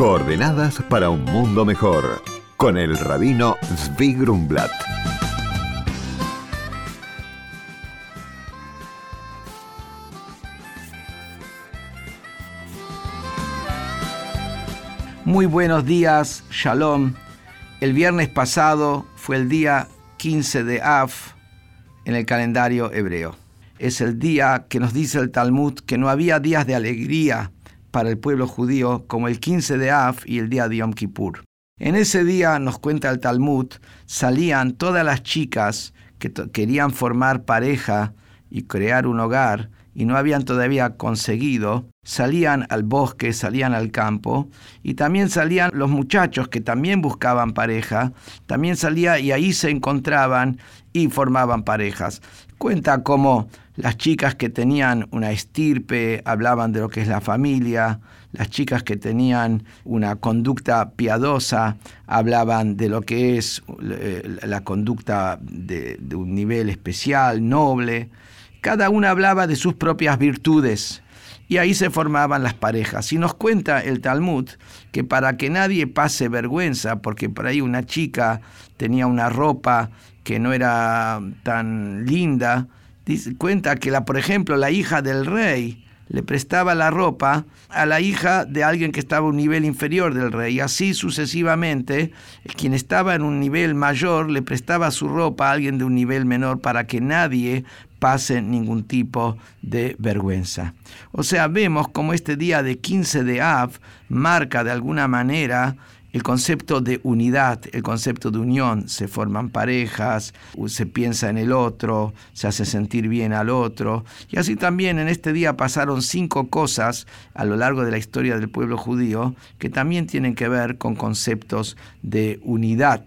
Coordenadas para un mundo mejor con el rabino Zvi Grumblat. Muy buenos días, Shalom. El viernes pasado fue el día 15 de Av en el calendario hebreo. Es el día que nos dice el Talmud que no había días de alegría para el pueblo judío como el 15 de Av y el día de Yom Kippur. En ese día, nos cuenta el Talmud, salían todas las chicas que querían formar pareja y crear un hogar y no habían todavía conseguido, salían al bosque, salían al campo, y también salían los muchachos que también buscaban pareja, también salía y ahí se encontraban y formaban parejas. Cuenta cómo las chicas que tenían una estirpe hablaban de lo que es la familia, las chicas que tenían una conducta piadosa hablaban de lo que es eh, la conducta de, de un nivel especial, noble, cada una hablaba de sus propias virtudes y ahí se formaban las parejas. Y nos cuenta el Talmud que para que nadie pase vergüenza, porque por ahí una chica tenía una ropa que no era tan linda, dice, cuenta que la, por ejemplo, la hija del rey le prestaba la ropa a la hija de alguien que estaba a un nivel inferior del rey. Y así sucesivamente, quien estaba en un nivel mayor le prestaba su ropa a alguien de un nivel menor para que nadie pase ningún tipo de vergüenza. O sea, vemos como este día de 15 de Av marca de alguna manera el concepto de unidad, el concepto de unión. Se forman parejas, se piensa en el otro, se hace sentir bien al otro. Y así también en este día pasaron cinco cosas a lo largo de la historia del pueblo judío que también tienen que ver con conceptos de unidad.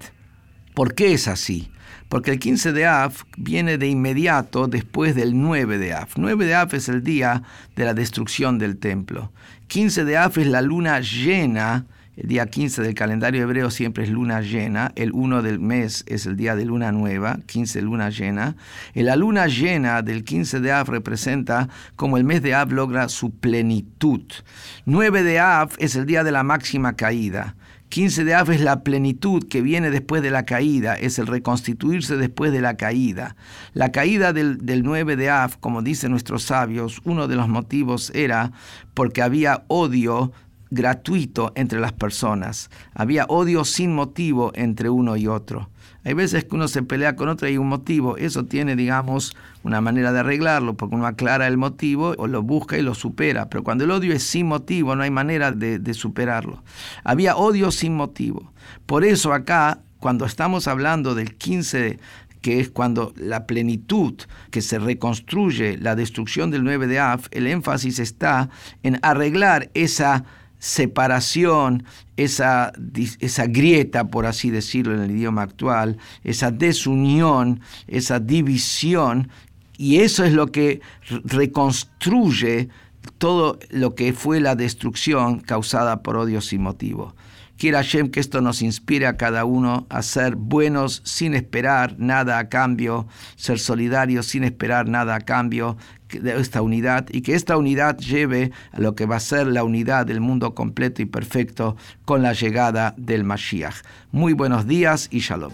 ¿Por qué es así? Porque el 15 de Av viene de inmediato después del 9 de Av. 9 de Av es el día de la destrucción del templo. 15 de Av es la luna llena el día 15 del calendario hebreo siempre es luna llena. El 1 del mes es el día de luna nueva, 15 luna llena. La luna llena del 15 de Av representa como el mes de Av logra su plenitud. 9 de Av es el día de la máxima caída. 15 de Av es la plenitud que viene después de la caída, es el reconstituirse después de la caída. La caída del, del 9 de Av, como dicen nuestros sabios, uno de los motivos era porque había odio gratuito entre las personas. Había odio sin motivo entre uno y otro. Hay veces que uno se pelea con otro y hay un motivo. Eso tiene, digamos, una manera de arreglarlo, porque uno aclara el motivo o lo busca y lo supera. Pero cuando el odio es sin motivo, no hay manera de, superarlo. Había odio sin motivo. Por eso acá, cuando estamos hablando del 15 que es cuando la plenitud que se reconstruye la destrucción del 9 de Af, el énfasis está en arreglar esa separación, esa, esa, grieta, por así decirlo en el idioma actual, esa desunión, esa división, y eso es lo que reconstruye todo lo que fue la destrucción causada por odio sin motivo. Quiera Hashem que esto nos inspire a cada uno a ser buenos sin esperar nada a cambio, ser solidarios sin esperar nada a cambio de esta unidad y que esta unidad lleve a lo que va a ser la unidad del mundo completo y perfecto con la llegada del Mashiach. Muy buenos días y shalom.